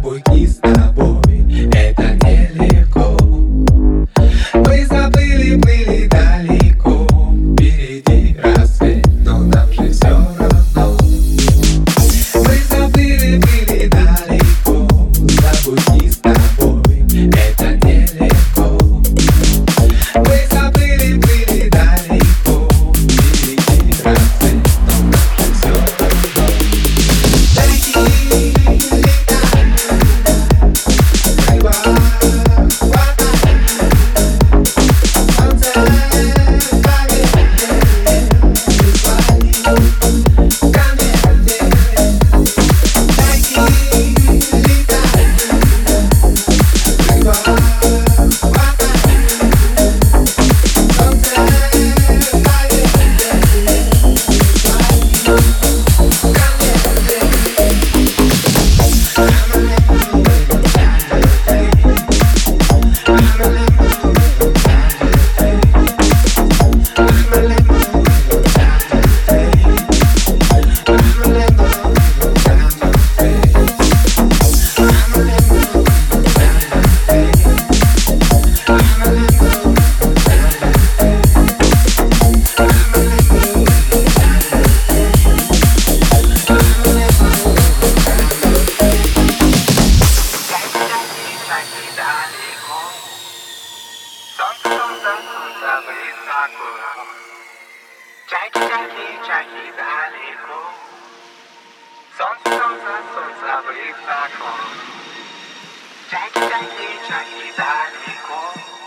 тобой и с тобой. Это Jackie, Jackie. Jackie, Jackie, Jackie, Dalico. Sonsa,